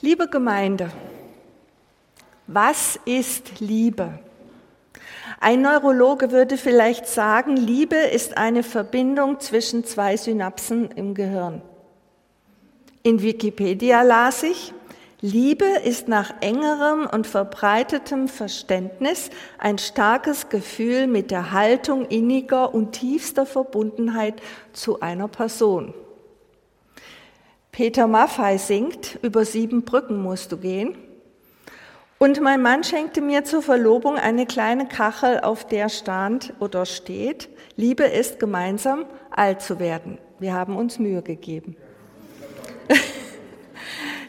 Liebe Gemeinde, was ist Liebe? Ein Neurologe würde vielleicht sagen, Liebe ist eine Verbindung zwischen zwei Synapsen im Gehirn. In Wikipedia las ich, Liebe ist nach engerem und verbreitetem Verständnis ein starkes Gefühl mit der Haltung inniger und tiefster Verbundenheit zu einer Person. Peter Maffei singt, über sieben Brücken musst du gehen. Und mein Mann schenkte mir zur Verlobung eine kleine Kachel, auf der stand oder steht, Liebe ist gemeinsam alt zu werden. Wir haben uns Mühe gegeben.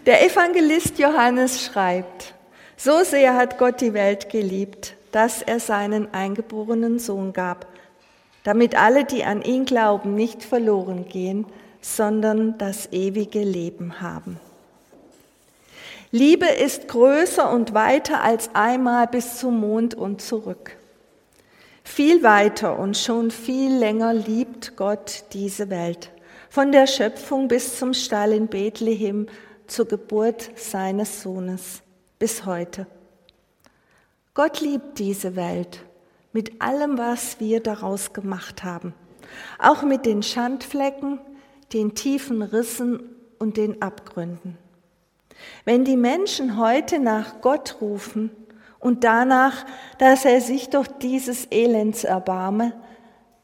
Der Evangelist Johannes schreibt, so sehr hat Gott die Welt geliebt, dass er seinen eingeborenen Sohn gab, damit alle, die an ihn glauben, nicht verloren gehen, sondern das ewige Leben haben. Liebe ist größer und weiter als einmal bis zum Mond und zurück. Viel weiter und schon viel länger liebt Gott diese Welt. Von der Schöpfung bis zum Stall in Bethlehem zur Geburt seines Sohnes bis heute. Gott liebt diese Welt mit allem, was wir daraus gemacht haben, auch mit den Schandflecken, den tiefen Rissen und den Abgründen. Wenn die Menschen heute nach Gott rufen und danach, dass er sich durch dieses Elends erbarme,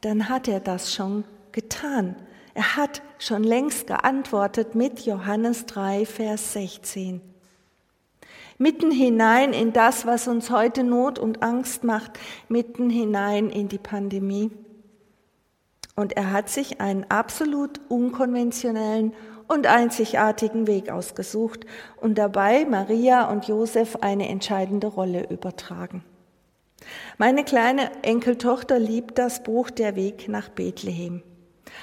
dann hat er das schon getan. Er hat schon längst geantwortet mit Johannes 3, Vers 16. Mitten hinein in das, was uns heute Not und Angst macht, mitten hinein in die Pandemie. Und er hat sich einen absolut unkonventionellen und einzigartigen Weg ausgesucht und dabei Maria und Josef eine entscheidende Rolle übertragen. Meine kleine Enkeltochter liebt das Buch Der Weg nach Bethlehem.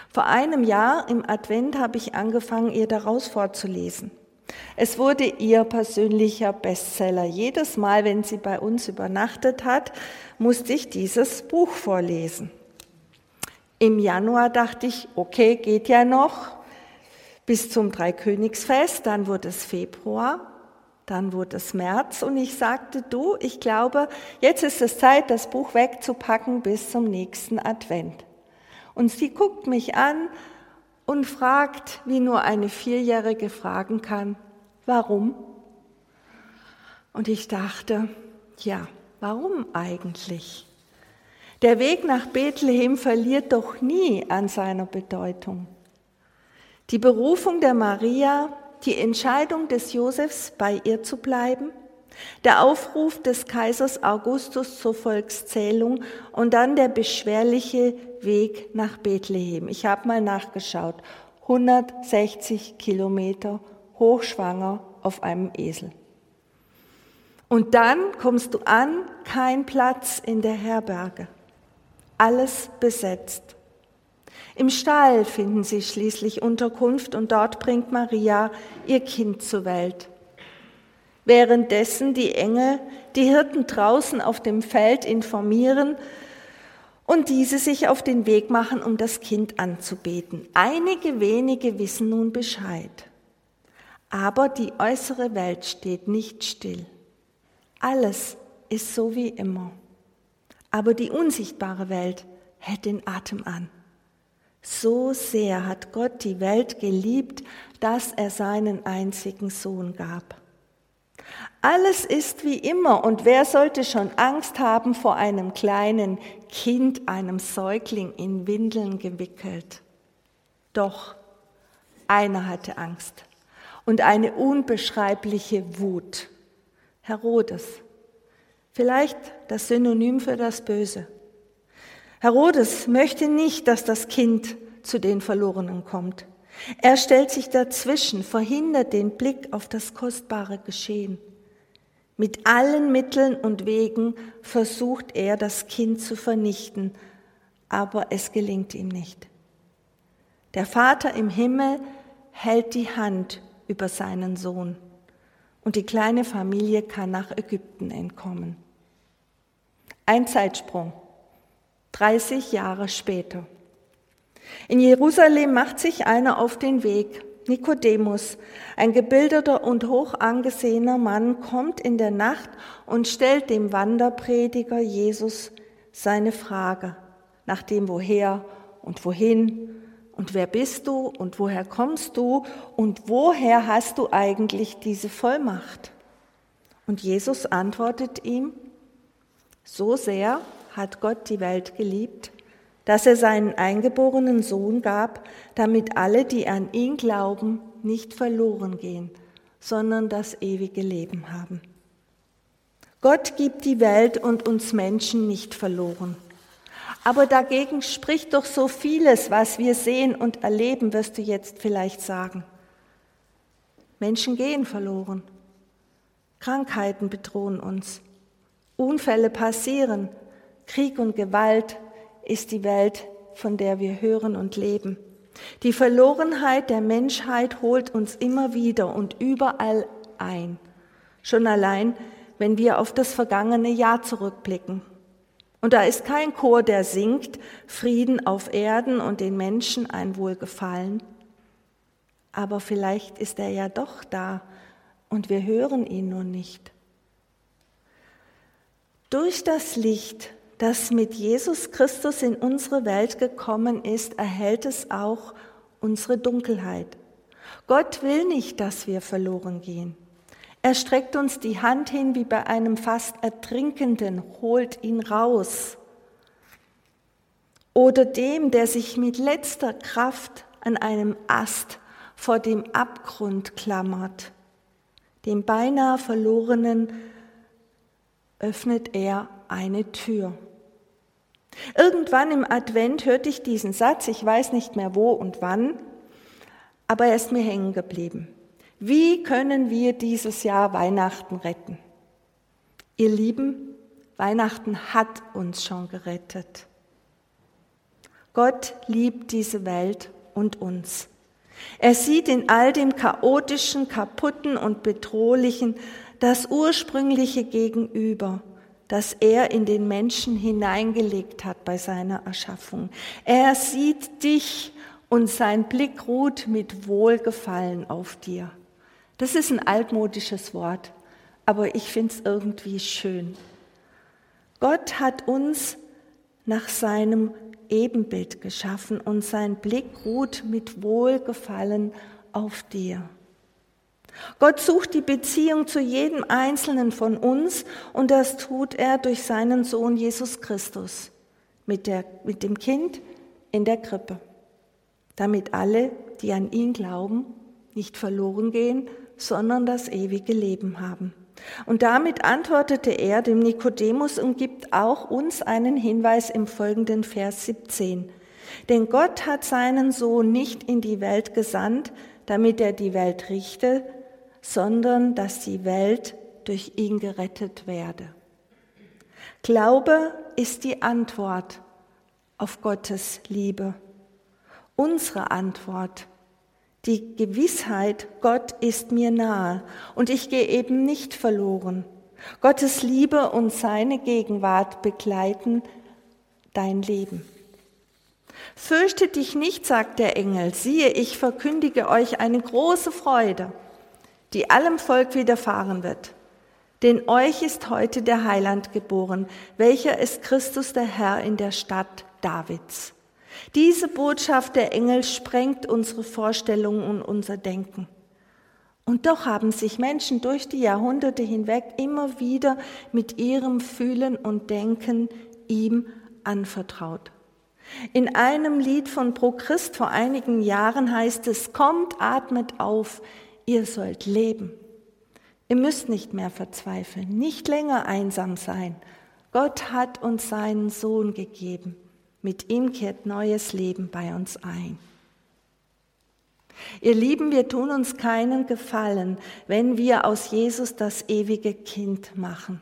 Vor einem Jahr im Advent habe ich angefangen, ihr daraus vorzulesen. Es wurde ihr persönlicher Bestseller. Jedes Mal, wenn sie bei uns übernachtet hat, musste ich dieses Buch vorlesen. Im Januar dachte ich, okay, geht ja noch bis zum Dreikönigsfest, dann wurde es Februar, dann wurde es März und ich sagte, du, ich glaube, jetzt ist es Zeit, das Buch wegzupacken bis zum nächsten Advent. Und sie guckt mich an und fragt, wie nur eine Vierjährige fragen kann, warum? Und ich dachte, ja, warum eigentlich? Der Weg nach Bethlehem verliert doch nie an seiner Bedeutung. Die Berufung der Maria, die Entscheidung des Josefs, bei ihr zu bleiben, der Aufruf des Kaisers Augustus zur Volkszählung und dann der beschwerliche Weg nach Bethlehem. Ich habe mal nachgeschaut. 160 Kilometer hochschwanger auf einem Esel. Und dann kommst du an, kein Platz in der Herberge. Alles besetzt. Im Stall finden sie schließlich Unterkunft und dort bringt Maria ihr Kind zur Welt währenddessen die Engel die Hirten draußen auf dem Feld informieren und diese sich auf den Weg machen, um das Kind anzubeten. Einige wenige wissen nun Bescheid. Aber die äußere Welt steht nicht still. Alles ist so wie immer. Aber die unsichtbare Welt hält den Atem an. So sehr hat Gott die Welt geliebt, dass er seinen einzigen Sohn gab. Alles ist wie immer und wer sollte schon Angst haben vor einem kleinen Kind, einem Säugling in Windeln gewickelt? Doch einer hatte Angst und eine unbeschreibliche Wut. Herodes, vielleicht das Synonym für das Böse. Herodes möchte nicht, dass das Kind zu den Verlorenen kommt. Er stellt sich dazwischen, verhindert den Blick auf das kostbare Geschehen. Mit allen Mitteln und Wegen versucht er, das Kind zu vernichten, aber es gelingt ihm nicht. Der Vater im Himmel hält die Hand über seinen Sohn und die kleine Familie kann nach Ägypten entkommen. Ein Zeitsprung, 30 Jahre später. In Jerusalem macht sich einer auf den Weg, Nikodemus, ein gebildeter und hoch angesehener Mann, kommt in der Nacht und stellt dem Wanderprediger Jesus seine Frage nach dem Woher und wohin und wer bist du und woher kommst du und woher hast du eigentlich diese Vollmacht? Und Jesus antwortet ihm, so sehr hat Gott die Welt geliebt, dass er seinen eingeborenen Sohn gab, damit alle, die an ihn glauben, nicht verloren gehen, sondern das ewige Leben haben. Gott gibt die Welt und uns Menschen nicht verloren. Aber dagegen spricht doch so vieles, was wir sehen und erleben, wirst du jetzt vielleicht sagen. Menschen gehen verloren. Krankheiten bedrohen uns. Unfälle passieren. Krieg und Gewalt ist die Welt, von der wir hören und leben. Die Verlorenheit der Menschheit holt uns immer wieder und überall ein. Schon allein, wenn wir auf das vergangene Jahr zurückblicken. Und da ist kein Chor, der singt Frieden auf Erden und den Menschen ein Wohlgefallen. Aber vielleicht ist er ja doch da und wir hören ihn nur nicht. Durch das Licht das mit Jesus Christus in unsere Welt gekommen ist, erhält es auch unsere Dunkelheit. Gott will nicht, dass wir verloren gehen. Er streckt uns die Hand hin wie bei einem fast Ertrinkenden, holt ihn raus. Oder dem, der sich mit letzter Kraft an einem Ast vor dem Abgrund klammert, dem beinahe verlorenen, öffnet er eine Tür. Irgendwann im Advent hörte ich diesen Satz, ich weiß nicht mehr wo und wann, aber er ist mir hängen geblieben. Wie können wir dieses Jahr Weihnachten retten? Ihr Lieben, Weihnachten hat uns schon gerettet. Gott liebt diese Welt und uns. Er sieht in all dem chaotischen, kaputten und bedrohlichen das ursprüngliche Gegenüber das er in den Menschen hineingelegt hat bei seiner Erschaffung. Er sieht dich und sein Blick ruht mit Wohlgefallen auf dir. Das ist ein altmodisches Wort, aber ich finde es irgendwie schön. Gott hat uns nach seinem Ebenbild geschaffen und sein Blick ruht mit Wohlgefallen auf dir. Gott sucht die Beziehung zu jedem Einzelnen von uns und das tut er durch seinen Sohn Jesus Christus mit, der, mit dem Kind in der Krippe, damit alle, die an ihn glauben, nicht verloren gehen, sondern das ewige Leben haben. Und damit antwortete er dem Nikodemus und gibt auch uns einen Hinweis im folgenden Vers 17. Denn Gott hat seinen Sohn nicht in die Welt gesandt, damit er die Welt richte, sondern dass die Welt durch ihn gerettet werde. Glaube ist die Antwort auf Gottes Liebe. Unsere Antwort, die Gewissheit, Gott ist mir nahe und ich gehe eben nicht verloren. Gottes Liebe und seine Gegenwart begleiten dein Leben. Fürchte dich nicht, sagt der Engel, siehe, ich verkündige euch eine große Freude die allem Volk widerfahren wird. Denn euch ist heute der Heiland geboren, welcher ist Christus der Herr in der Stadt Davids. Diese Botschaft der Engel sprengt unsere Vorstellungen und unser Denken. Und doch haben sich Menschen durch die Jahrhunderte hinweg immer wieder mit ihrem Fühlen und Denken ihm anvertraut. In einem Lied von Pro Christ vor einigen Jahren heißt es, kommt, atmet auf, ihr sollt leben. Ihr müsst nicht mehr verzweifeln, nicht länger einsam sein. Gott hat uns seinen Sohn gegeben. Mit ihm kehrt neues Leben bei uns ein. Ihr Lieben, wir tun uns keinen Gefallen, wenn wir aus Jesus das ewige Kind machen,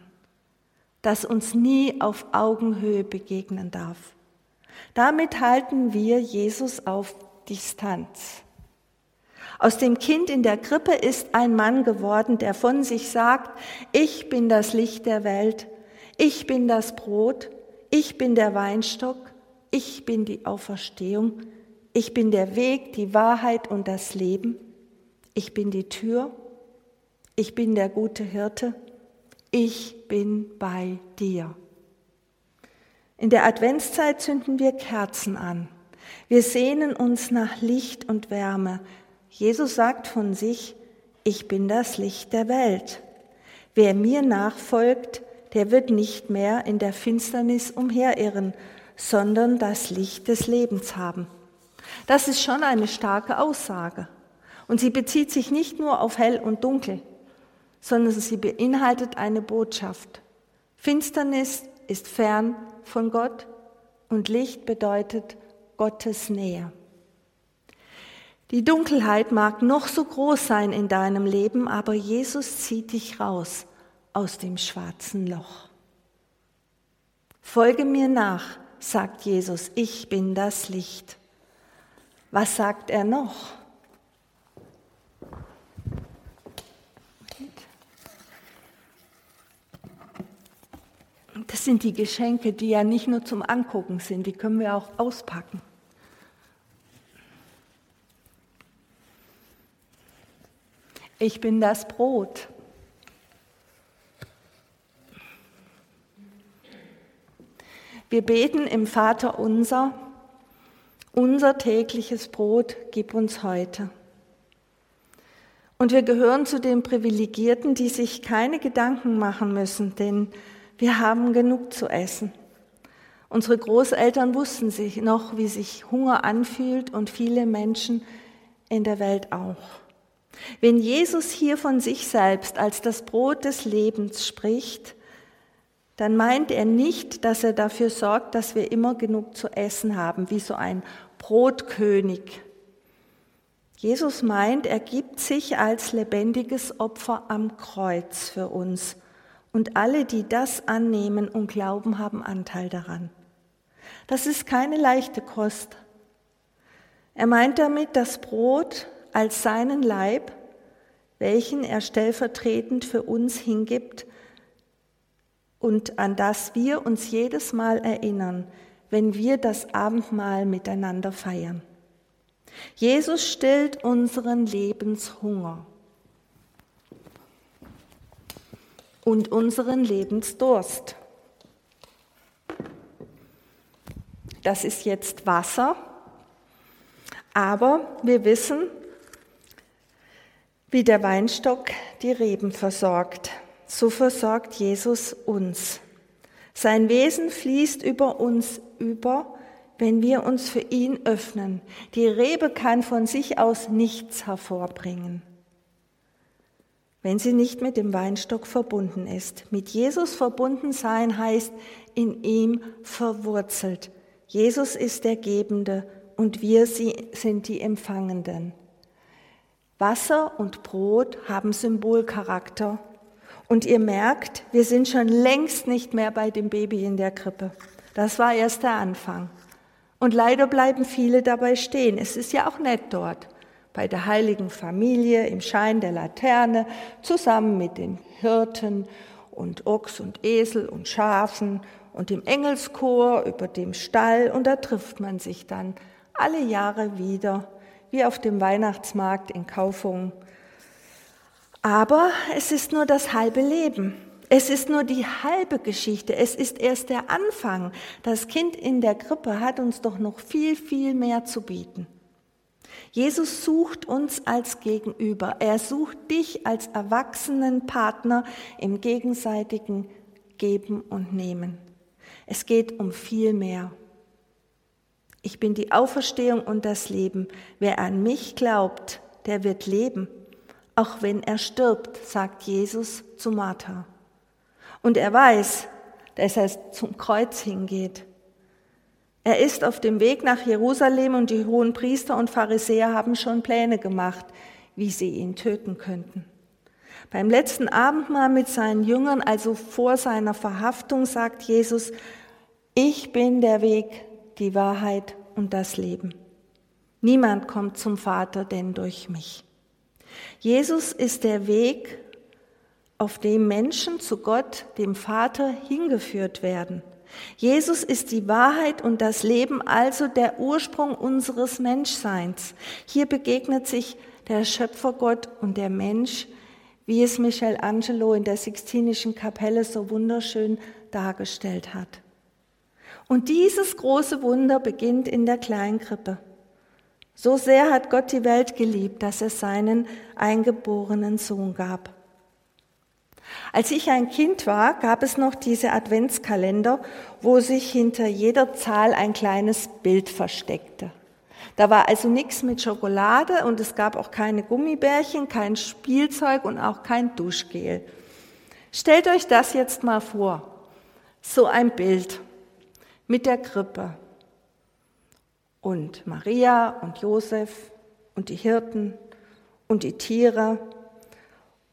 das uns nie auf Augenhöhe begegnen darf. Damit halten wir Jesus auf Distanz. Aus dem Kind in der Krippe ist ein Mann geworden, der von sich sagt, ich bin das Licht der Welt, ich bin das Brot, ich bin der Weinstock, ich bin die Auferstehung, ich bin der Weg, die Wahrheit und das Leben. Ich bin die Tür. Ich bin der gute Hirte. Ich bin bei dir. In der Adventszeit zünden wir Kerzen an. Wir sehnen uns nach Licht und Wärme. Jesus sagt von sich, ich bin das Licht der Welt. Wer mir nachfolgt, der wird nicht mehr in der Finsternis umherirren, sondern das Licht des Lebens haben. Das ist schon eine starke Aussage. Und sie bezieht sich nicht nur auf hell und dunkel, sondern sie beinhaltet eine Botschaft. Finsternis ist fern von Gott und Licht bedeutet Gottes Nähe. Die Dunkelheit mag noch so groß sein in deinem Leben, aber Jesus zieht dich raus aus dem schwarzen Loch. Folge mir nach, sagt Jesus, ich bin das Licht. Was sagt er noch? Das sind die Geschenke, die ja nicht nur zum Angucken sind, die können wir auch auspacken. Ich bin das Brot. Wir beten im Vater unser, unser tägliches Brot gib uns heute. Und wir gehören zu den Privilegierten, die sich keine Gedanken machen müssen, denn wir haben genug zu essen. Unsere Großeltern wussten sich noch, wie sich Hunger anfühlt und viele Menschen in der Welt auch. Wenn Jesus hier von sich selbst als das Brot des Lebens spricht, dann meint er nicht, dass er dafür sorgt, dass wir immer genug zu essen haben, wie so ein Brotkönig. Jesus meint, er gibt sich als lebendiges Opfer am Kreuz für uns. Und alle, die das annehmen und glauben, haben Anteil daran. Das ist keine leichte Kost. Er meint damit das Brot als seinen Leib, welchen er stellvertretend für uns hingibt, und an das wir uns jedes Mal erinnern, wenn wir das Abendmahl miteinander feiern. Jesus stillt unseren Lebenshunger und unseren Lebensdurst. Das ist jetzt Wasser, aber wir wissen, wie der Weinstock die Reben versorgt so versorgt Jesus uns. Sein Wesen fließt über uns über, wenn wir uns für ihn öffnen. Die Rebe kann von sich aus nichts hervorbringen, wenn sie nicht mit dem Weinstock verbunden ist. Mit Jesus verbunden sein heißt in ihm verwurzelt. Jesus ist der Gebende und wir sind die Empfangenden. Wasser und Brot haben Symbolcharakter und ihr merkt, wir sind schon längst nicht mehr bei dem Baby in der Krippe. Das war erst der Anfang. Und leider bleiben viele dabei stehen. Es ist ja auch nett dort, bei der heiligen Familie, im Schein der Laterne, zusammen mit den Hirten und Ochs und Esel und Schafen und dem Engelschor über dem Stall. Und da trifft man sich dann alle Jahre wieder, wie auf dem Weihnachtsmarkt in Kaufungen aber es ist nur das halbe Leben. Es ist nur die halbe Geschichte. Es ist erst der Anfang. Das Kind in der Krippe hat uns doch noch viel, viel mehr zu bieten. Jesus sucht uns als Gegenüber. Er sucht dich als erwachsenen Partner im gegenseitigen Geben und Nehmen. Es geht um viel mehr. Ich bin die Auferstehung und das Leben. Wer an mich glaubt, der wird leben auch wenn er stirbt, sagt Jesus zu Martha. Und er weiß, dass er zum Kreuz hingeht. Er ist auf dem Weg nach Jerusalem und die hohen Priester und Pharisäer haben schon Pläne gemacht, wie sie ihn töten könnten. Beim letzten Abendmahl mit seinen Jüngern, also vor seiner Verhaftung, sagt Jesus, ich bin der Weg, die Wahrheit und das Leben. Niemand kommt zum Vater denn durch mich. Jesus ist der Weg, auf dem Menschen zu Gott, dem Vater, hingeführt werden. Jesus ist die Wahrheit und das Leben, also der Ursprung unseres Menschseins. Hier begegnet sich der Schöpfergott und der Mensch, wie es Michelangelo in der Sixtinischen Kapelle so wunderschön dargestellt hat. Und dieses große Wunder beginnt in der Kleinkrippe. So sehr hat Gott die Welt geliebt, dass er seinen eingeborenen Sohn gab. Als ich ein Kind war, gab es noch diese Adventskalender, wo sich hinter jeder Zahl ein kleines Bild versteckte. Da war also nichts mit Schokolade und es gab auch keine Gummibärchen, kein Spielzeug und auch kein Duschgel. Stellt euch das jetzt mal vor. So ein Bild mit der Krippe und Maria und Josef und die Hirten und die Tiere.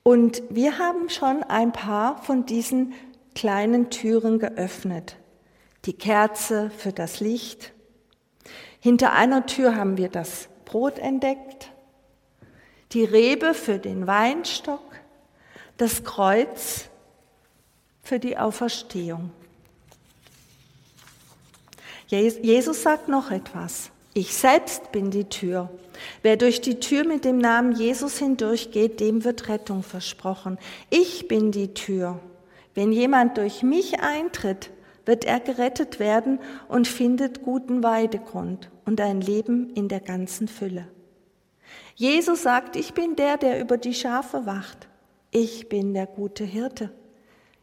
Und wir haben schon ein paar von diesen kleinen Türen geöffnet. Die Kerze für das Licht. Hinter einer Tür haben wir das Brot entdeckt, die Rebe für den Weinstock, das Kreuz für die Auferstehung. Jesus sagt noch etwas. Ich selbst bin die Tür. Wer durch die Tür mit dem Namen Jesus hindurchgeht, dem wird Rettung versprochen. Ich bin die Tür. Wenn jemand durch mich eintritt, wird er gerettet werden und findet guten Weidegrund und ein Leben in der ganzen Fülle. Jesus sagt, ich bin der, der über die Schafe wacht. Ich bin der gute Hirte.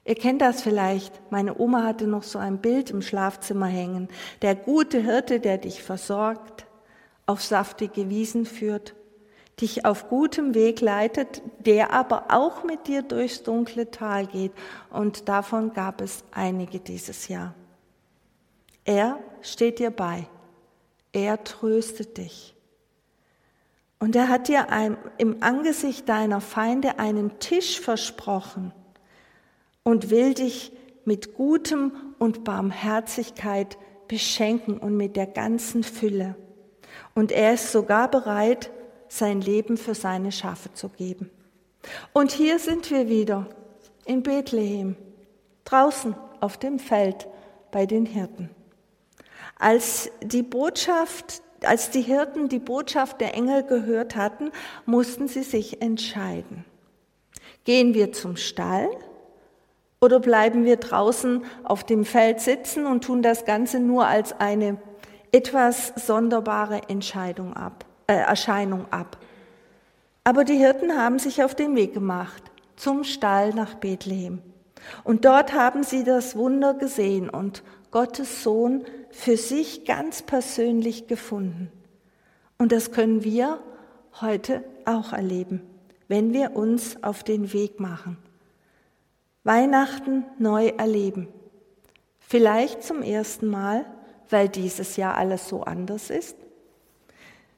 Ihr kennt das vielleicht. Meine Oma hatte noch so ein Bild im Schlafzimmer hängen. Der gute Hirte, der dich versorgt, auf saftige Wiesen führt, dich auf gutem Weg leitet, der aber auch mit dir durchs dunkle Tal geht. Und davon gab es einige dieses Jahr. Er steht dir bei. Er tröstet dich. Und er hat dir im Angesicht deiner Feinde einen Tisch versprochen und will dich mit Gutem und Barmherzigkeit beschenken und mit der ganzen Fülle. Und er ist sogar bereit, sein Leben für seine Schafe zu geben. Und hier sind wir wieder in Bethlehem, draußen auf dem Feld bei den Hirten. Als die Botschaft, als die Hirten die Botschaft der Engel gehört hatten, mussten sie sich entscheiden. Gehen wir zum Stall oder bleiben wir draußen auf dem Feld sitzen und tun das Ganze nur als eine etwas sonderbare Entscheidung ab, äh, Erscheinung ab? Aber die Hirten haben sich auf den Weg gemacht zum Stall nach Bethlehem. Und dort haben sie das Wunder gesehen und Gottes Sohn für sich ganz persönlich gefunden. Und das können wir heute auch erleben, wenn wir uns auf den Weg machen. Weihnachten neu erleben. Vielleicht zum ersten Mal, weil dieses Jahr alles so anders ist.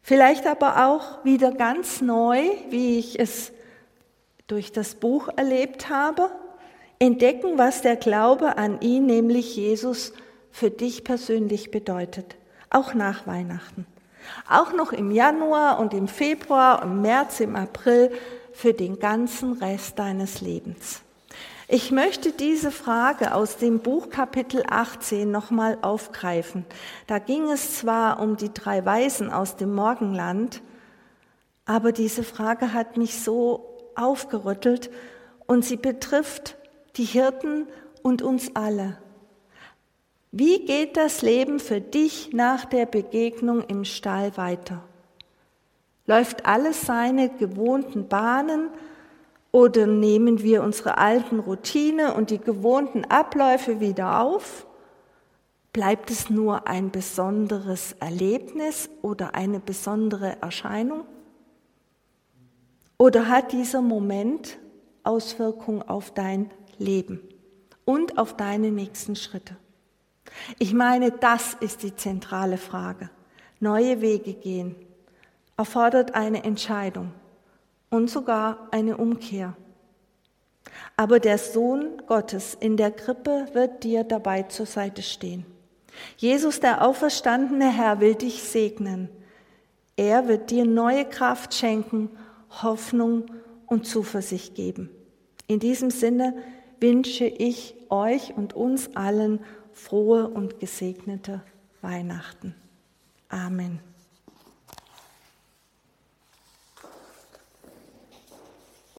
Vielleicht aber auch wieder ganz neu, wie ich es durch das Buch erlebt habe. Entdecken, was der Glaube an ihn, nämlich Jesus, für dich persönlich bedeutet. Auch nach Weihnachten. Auch noch im Januar und im Februar, im März, im April, für den ganzen Rest deines Lebens. Ich möchte diese Frage aus dem Buch Kapitel 18 nochmal aufgreifen. Da ging es zwar um die drei Weisen aus dem Morgenland, aber diese Frage hat mich so aufgerüttelt und sie betrifft die Hirten und uns alle. Wie geht das Leben für dich nach der Begegnung im Stall weiter? Läuft alles seine gewohnten Bahnen oder nehmen wir unsere alten Routine und die gewohnten Abläufe wieder auf? Bleibt es nur ein besonderes Erlebnis oder eine besondere Erscheinung? Oder hat dieser Moment Auswirkungen auf dein Leben und auf deine nächsten Schritte? Ich meine, das ist die zentrale Frage. Neue Wege gehen erfordert eine Entscheidung und sogar eine Umkehr. Aber der Sohn Gottes in der Krippe wird dir dabei zur Seite stehen. Jesus, der auferstandene Herr, will dich segnen. Er wird dir neue Kraft schenken, Hoffnung und Zuversicht geben. In diesem Sinne wünsche ich euch und uns allen frohe und gesegnete Weihnachten. Amen.